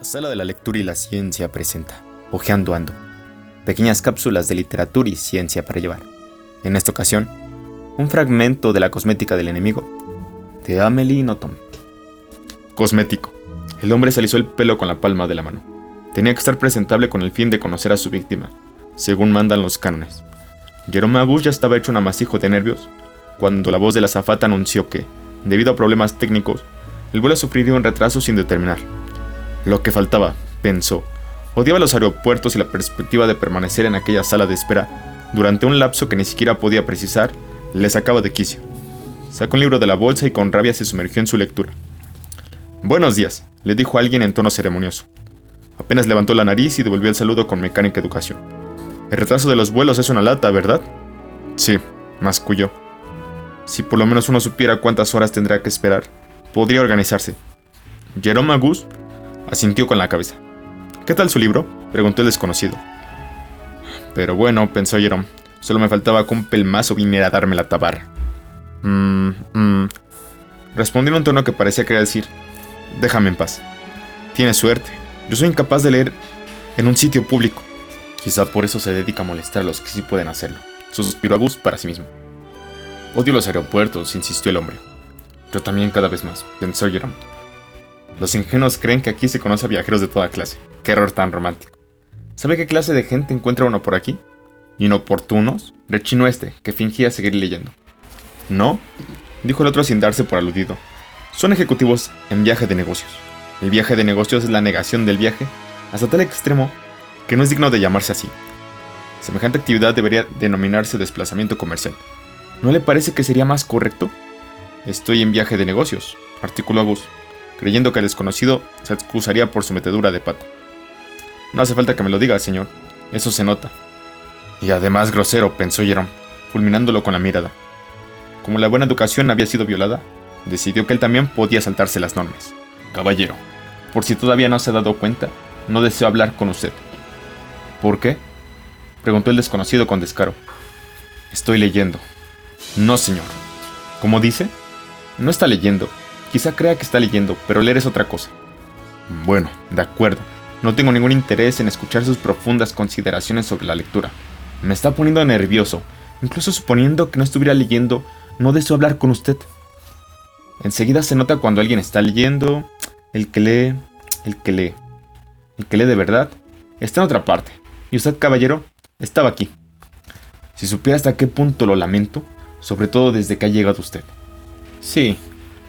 La Sala de la Lectura y la Ciencia presenta Ojeando Ando, pequeñas cápsulas de literatura y ciencia para llevar. En esta ocasión, un fragmento de la cosmética del enemigo de Amelie Nothomb. Cosmético. El hombre se alisó el pelo con la palma de la mano. Tenía que estar presentable con el fin de conocer a su víctima, según mandan los cánones. Jerome Agus ya estaba hecho un amasijo de nervios cuando la voz de la zafata anunció que, debido a problemas técnicos, el vuelo sufriría un retraso sin determinar. Lo que faltaba, pensó. Odiaba los aeropuertos y la perspectiva de permanecer en aquella sala de espera durante un lapso que ni siquiera podía precisar le sacaba de quicio. Sacó un libro de la bolsa y con rabia se sumergió en su lectura. Buenos días, le dijo alguien en tono ceremonioso. Apenas levantó la nariz y devolvió el saludo con mecánica educación. El retraso de los vuelos es una lata, ¿verdad? Sí, masculló. Si por lo menos uno supiera cuántas horas tendrá que esperar, podría organizarse. Jerome Agus asintió con la cabeza. ¿Qué tal su libro? preguntó el desconocido. Pero bueno, pensó Jerome, solo me faltaba que un pelmazo viniera a darme la tabarra. Mmm, mmm. Respondió en un tono que parecía querer decir, déjame en paz. Tienes suerte, yo soy incapaz de leer en un sitio público. Quizá por eso se dedica a molestar a los que sí pueden hacerlo. Suspiró Agus para sí mismo. Odio los aeropuertos, insistió el hombre. Yo también cada vez más, pensó Jerome. Los ingenuos creen que aquí se conoce a viajeros de toda clase. Qué error tan romántico. ¿Sabe qué clase de gente encuentra uno por aquí? Inoportunos, rechinó este, que fingía seguir leyendo. No, dijo el otro sin darse por aludido. Son ejecutivos en viaje de negocios. El viaje de negocios es la negación del viaje hasta tal extremo que no es digno de llamarse así. Semejante actividad debería denominarse desplazamiento comercial. ¿No le parece que sería más correcto? Estoy en viaje de negocios, articuló Agus, creyendo que el desconocido se excusaría por su metedura de pata. No hace falta que me lo diga, señor. Eso se nota. Y además grosero, pensó Jerome, fulminándolo con la mirada. Como la buena educación había sido violada, decidió que él también podía saltarse las normas. Caballero, por si todavía no se ha dado cuenta, no deseo hablar con usted. ¿Por qué? preguntó el desconocido con descaro. Estoy leyendo. No, señor. ¿Cómo dice? No está leyendo. Quizá crea que está leyendo, pero leer es otra cosa. Bueno, de acuerdo. No tengo ningún interés en escuchar sus profundas consideraciones sobre la lectura. Me está poniendo nervioso. Incluso suponiendo que no estuviera leyendo, no deseo hablar con usted. Enseguida se nota cuando alguien está leyendo, el que lee, el que lee. El que lee de verdad está en otra parte. Y usted, caballero, estaba aquí. Si supiera hasta qué punto lo lamento, sobre todo desde que ha llegado usted. Sí,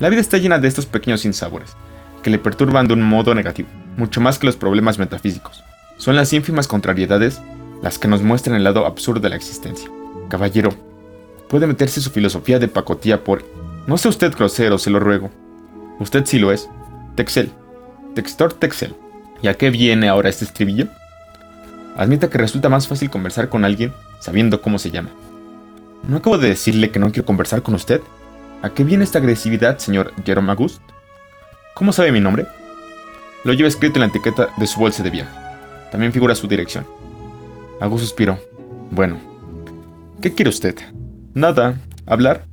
la vida está llena de estos pequeños sinsabores, que le perturban de un modo negativo, mucho más que los problemas metafísicos. Son las ínfimas contrariedades las que nos muestran el lado absurdo de la existencia. Caballero, puede meterse su filosofía de pacotilla por... No sea usted grosero, se lo ruego. Usted sí lo es. Texel. Textor Texel. ¿Y a qué viene ahora este estribillo? Admita que resulta más fácil conversar con alguien sabiendo cómo se llama. ¿No acabo de decirle que no quiero conversar con usted? ¿A qué viene esta agresividad, señor Jerome August? ¿Cómo sabe mi nombre? Lo lleva escrito en la etiqueta de su bolsa de viaje. También figura su dirección. Agus suspiró. Bueno. ¿Qué quiere usted? Nada. ¿Hablar?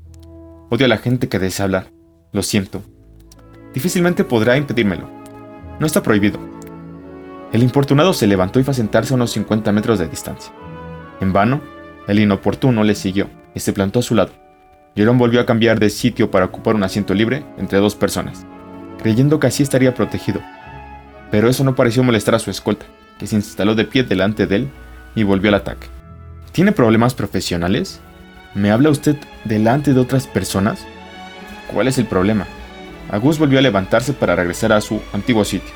Odio a la gente que desea hablar. Lo siento. Difícilmente podrá impedírmelo. No está prohibido. El importunado se levantó y fue a sentarse a unos 50 metros de distancia. En vano, el inoportuno le siguió y se plantó a su lado. Jerome volvió a cambiar de sitio para ocupar un asiento libre entre dos personas, creyendo que así estaría protegido. Pero eso no pareció molestar a su escolta, que se instaló de pie delante de él y volvió al ataque. ¿Tiene problemas profesionales? ¿Me habla usted delante de otras personas? ¿Cuál es el problema? Agus volvió a levantarse para regresar a su antiguo sitio.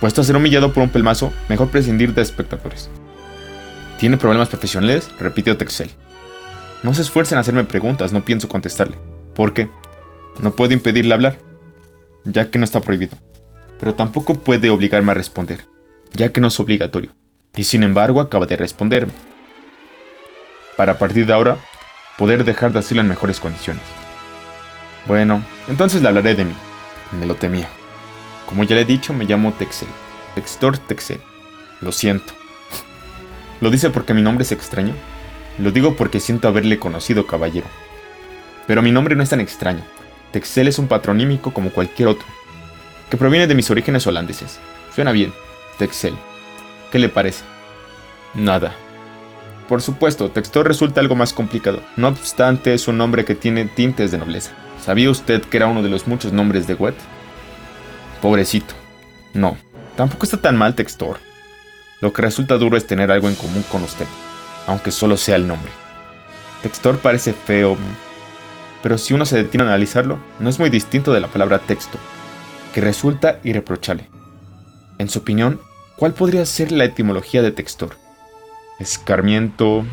Puesto a ser humillado por un pelmazo, mejor prescindir de espectadores. ¿Tiene problemas profesionales? repitió Texel. No se esfuercen en hacerme preguntas, no pienso contestarle. ¿Por qué? No puedo impedirle hablar, ya que no está prohibido. Pero tampoco puede obligarme a responder, ya que no es obligatorio. Y sin embargo acaba de responderme. Para a partir de ahora, poder dejar de hacerlo en mejores condiciones. Bueno, entonces le hablaré de mí. Me lo temía. Como ya le he dicho, me llamo Texel. Textor Texel. Lo siento. ¿Lo dice porque mi nombre es extraño? Lo digo porque siento haberle conocido, caballero. Pero mi nombre no es tan extraño. Texel es un patronímico como cualquier otro, que proviene de mis orígenes holandeses. Suena bien, Texel. ¿Qué le parece? Nada. Por supuesto, Textor resulta algo más complicado. No obstante, es un nombre que tiene tintes de nobleza. ¿Sabía usted que era uno de los muchos nombres de Wet? Pobrecito. No, tampoco está tan mal Textor. Lo que resulta duro es tener algo en común con usted, aunque solo sea el nombre. Textor parece feo, pero si uno se detiene a analizarlo, no es muy distinto de la palabra texto, que resulta irreprochable. En su opinión, ¿cuál podría ser la etimología de textor? ¿Escarmiento?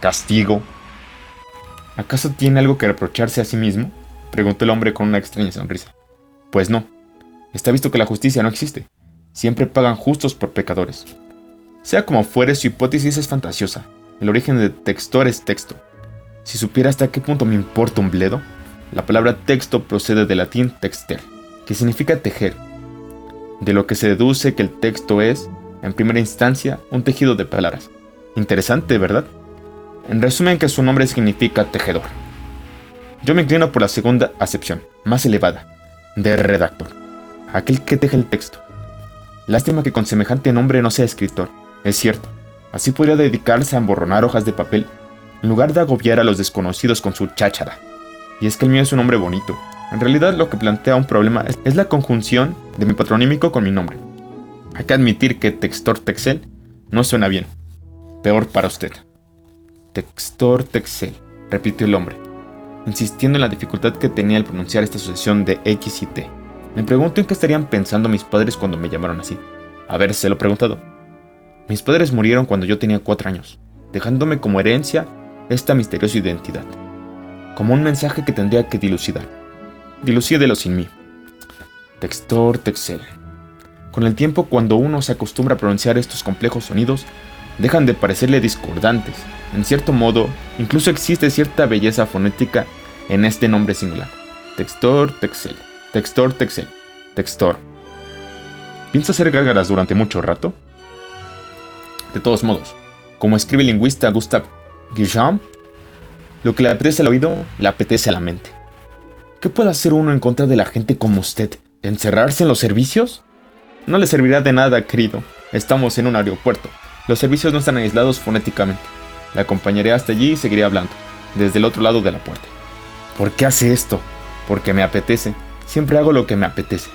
¿Castigo? ¿Acaso tiene algo que reprocharse a sí mismo? preguntó el hombre con una extraña sonrisa. Pues no. Está visto que la justicia no existe. Siempre pagan justos por pecadores. Sea como fuere, su hipótesis es fantasiosa. El origen de textor es texto. Si supiera hasta qué punto me importa un bledo, la palabra texto procede del latín texter, que significa tejer, de lo que se deduce que el texto es, en primera instancia, un tejido de palabras. Interesante, ¿verdad? En resumen, que su nombre significa tejedor. Yo me inclino por la segunda acepción, más elevada, de redactor, aquel que teje el texto. Lástima que con semejante nombre no sea escritor, es cierto. Así podría dedicarse a emborronar hojas de papel en lugar de agobiar a los desconocidos con su cháchara. Y es que el mío es un nombre bonito. En realidad lo que plantea un problema es la conjunción de mi patronímico con mi nombre. Hay que admitir que Textor Texel no suena bien. Peor para usted. Textor Texel, repitió el hombre, insistiendo en la dificultad que tenía al pronunciar esta sucesión de X y T. Me pregunto en qué estarían pensando mis padres cuando me llamaron así. A ver, se lo he preguntado. Mis padres murieron cuando yo tenía cuatro años, dejándome como herencia esta misteriosa identidad, como un mensaje que tendría que dilucidar. Dilucídelo sin mí. Textor, Texel. Con el tiempo, cuando uno se acostumbra a pronunciar estos complejos sonidos, dejan de parecerle discordantes. En cierto modo, incluso existe cierta belleza fonética en este nombre singular. Textor, Texel. Textor, Texel. Textor. ¿Piensa hacer gárgaras durante mucho rato? De todos modos, como escribe el lingüista Gustave Guillaume, lo que le apetece al oído, le apetece a la mente. ¿Qué puede hacer uno en contra de la gente como usted? ¿Encerrarse en los servicios? No le servirá de nada, querido. Estamos en un aeropuerto. Los servicios no están aislados fonéticamente. Le acompañaré hasta allí y seguiré hablando, desde el otro lado de la puerta. ¿Por qué hace esto? Porque me apetece. Siempre hago lo que me apetece.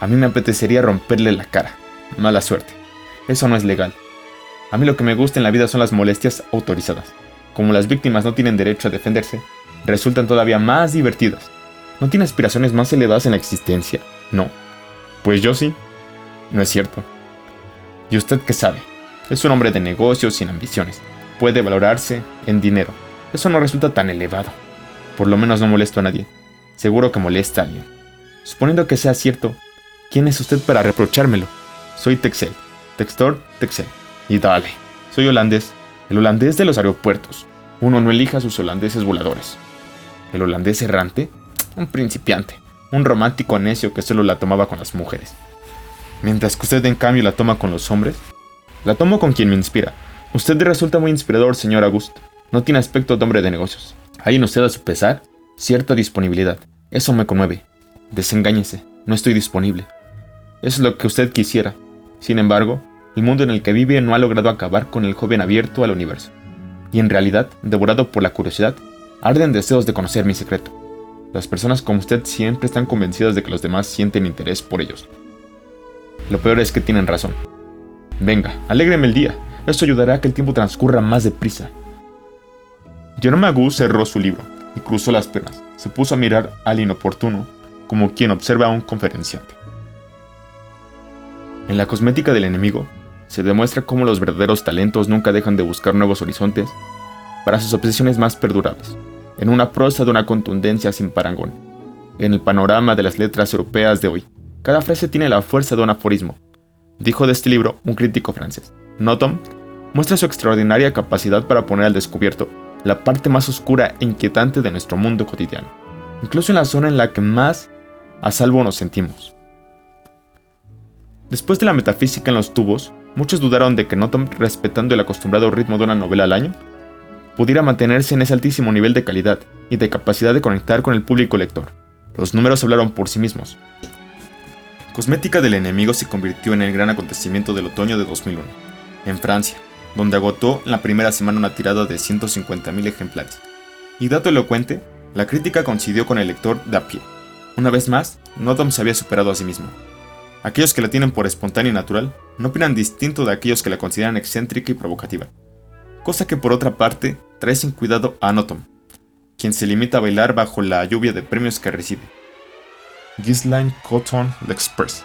A mí me apetecería romperle la cara. Mala suerte. Eso no es legal. A mí lo que me gusta en la vida son las molestias autorizadas como las víctimas no tienen derecho a defenderse, resultan todavía más divertidas. ¿No tiene aspiraciones más elevadas en la existencia? No. Pues yo sí. No es cierto. ¿Y usted qué sabe? Es un hombre de negocios sin ambiciones. Puede valorarse en dinero. Eso no resulta tan elevado. Por lo menos no molesto a nadie. Seguro que molesta a alguien. Suponiendo que sea cierto, ¿quién es usted para reprochármelo? Soy Texel. Textor, Texel. Y dale. Soy holandés el holandés de los aeropuertos. Uno no elija a sus holandeses voladores. El holandés errante, un principiante, un romántico necio que solo la tomaba con las mujeres. Mientras que usted en cambio la toma con los hombres, la tomo con quien me inspira. Usted resulta muy inspirador, señor Augusto. No tiene aspecto de hombre de negocios. Hay en usted a su pesar cierta disponibilidad. Eso me conmueve. Desengáñese, no estoy disponible. Es lo que usted quisiera. Sin embargo, el mundo en el que vive no ha logrado acabar con el joven abierto al universo. Y en realidad, devorado por la curiosidad, arden deseos de conocer mi secreto. Las personas como usted siempre están convencidas de que los demás sienten interés por ellos. Lo peor es que tienen razón. Venga, alégreme el día. Esto ayudará a que el tiempo transcurra más deprisa. Jerome Agu cerró su libro y cruzó las piernas. Se puso a mirar al inoportuno, como quien observa a un conferenciante. En la cosmética del enemigo, se demuestra cómo los verdaderos talentos nunca dejan de buscar nuevos horizontes para sus obsesiones más perdurables, en una prosa de una contundencia sin parangón. En el panorama de las letras europeas de hoy, cada frase tiene la fuerza de un aforismo. Dijo de este libro un crítico francés. Notom muestra su extraordinaria capacidad para poner al descubierto la parte más oscura e inquietante de nuestro mundo cotidiano, incluso en la zona en la que más a salvo nos sentimos. Después de la metafísica en los tubos, Muchos dudaron de que Notom, respetando el acostumbrado ritmo de una novela al año, pudiera mantenerse en ese altísimo nivel de calidad y de capacidad de conectar con el público lector. Los números hablaron por sí mismos. Cosmética del enemigo se convirtió en el gran acontecimiento del otoño de 2001, en Francia, donde agotó la primera semana una tirada de 150.000 ejemplares. Y dato elocuente, la crítica coincidió con el lector de a pie. Una vez más, Nodom se había superado a sí mismo. Aquellos que la tienen por espontánea y natural no opinan distinto de aquellos que la consideran excéntrica y provocativa. Cosa que por otra parte trae sin cuidado a Anotom, quien se limita a bailar bajo la lluvia de premios que recibe. Ghislaine Cotton Express.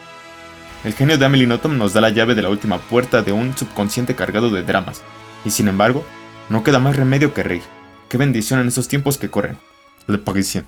El genio de Amelie Nothomb nos da la llave de la última puerta de un subconsciente cargado de dramas, y sin embargo, no queda más remedio que reír. Qué bendición en esos tiempos que corren. Le Parisien.